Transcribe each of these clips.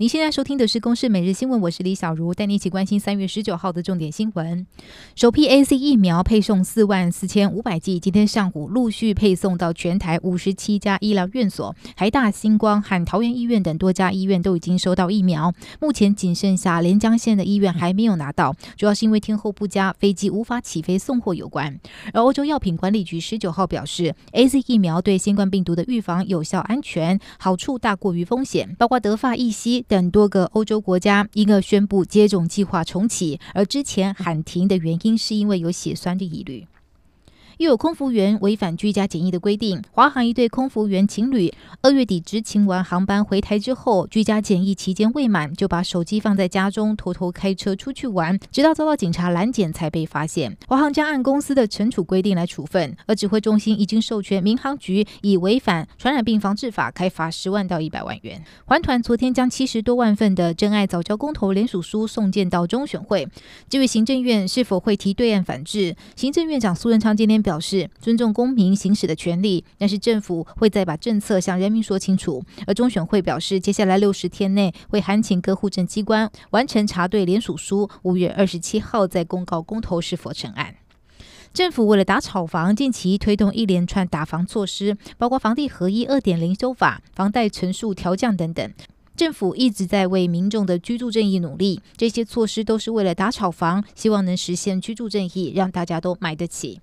您现在收听的是《公视每日新闻》，我是李小茹，带你一起关心三月十九号的重点新闻。首批 AZ 疫苗配送四万四千五百剂，今天上午陆续配送到全台五十七家医疗院所，台大、星光和桃园医院等多家医院都已经收到疫苗。目前仅剩下连江县的医院还没有拿到，主要是因为天候不佳，飞机无法起飞送货有关。而欧洲药品管理局十九号表示，AZ 疫苗对新冠病毒的预防有效、安全，好处大过于风险，包括德法意西。等多个欧洲国家一个宣布接种计划重启，而之前喊停的原因是因为有血栓的疑虑。又有空服员违反居家检疫的规定。华航一对空服员情侣二月底执勤完航班回台之后，居家检疫期间未满，就把手机放在家中，偷偷开车出去玩，直到遭到警察拦检才被发现。华航将按公司的惩处规定来处分，而指挥中心已经授权民航局以违反传染病防治法开罚十万到一百万元。环团昨天将七十多万份的真爱早教公投联署书送件到中选会，至于行政院是否会提对岸反制，行政院长苏贞昌今天。表示尊重公民行使的权利，但是政府会再把政策向人明说清楚。而中选会表示，接下来六十天内会函请各户政机关完成查对联署书，五月二十七号再公告公投是否成案。政府为了打炒房，近期推动一连串打房措施，包括房地合一二点零修法、房贷成数调降等等。政府一直在为民众的居住正义努力，这些措施都是为了打炒房，希望能实现居住正义，让大家都买得起。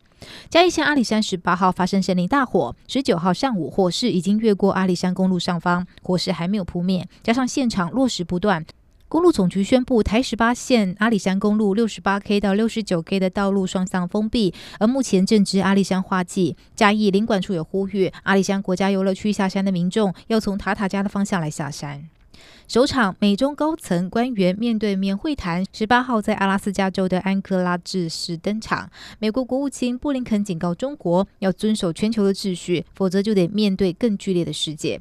嘉义县阿里山十八号发生森林大火，十九号上午火势已经越过阿里山公路上方，火势还没有扑灭，加上现场落石不断，公路总局宣布台十八线阿里山公路六十八 K 到六十九 K 的道路双向封闭，而目前正值阿里山花季，嘉义林管处也呼吁阿里山国家游乐区下山的民众要从塔塔加的方向来下山。首场美中高层官员面对面会谈，十八号在阿拉斯加州的安克拉治市登场。美国国务卿布林肯警告中国要遵守全球的秩序，否则就得面对更剧烈的世界。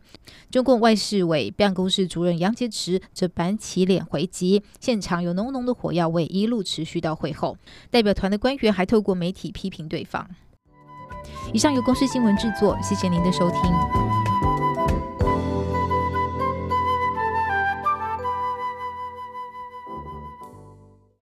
中共外事委办公室主任杨洁篪则板起脸回击，现场有浓浓的火药味，一路持续到会后。代表团的官员还透过媒体批评对方。以上由公司新闻制作，谢谢您的收听。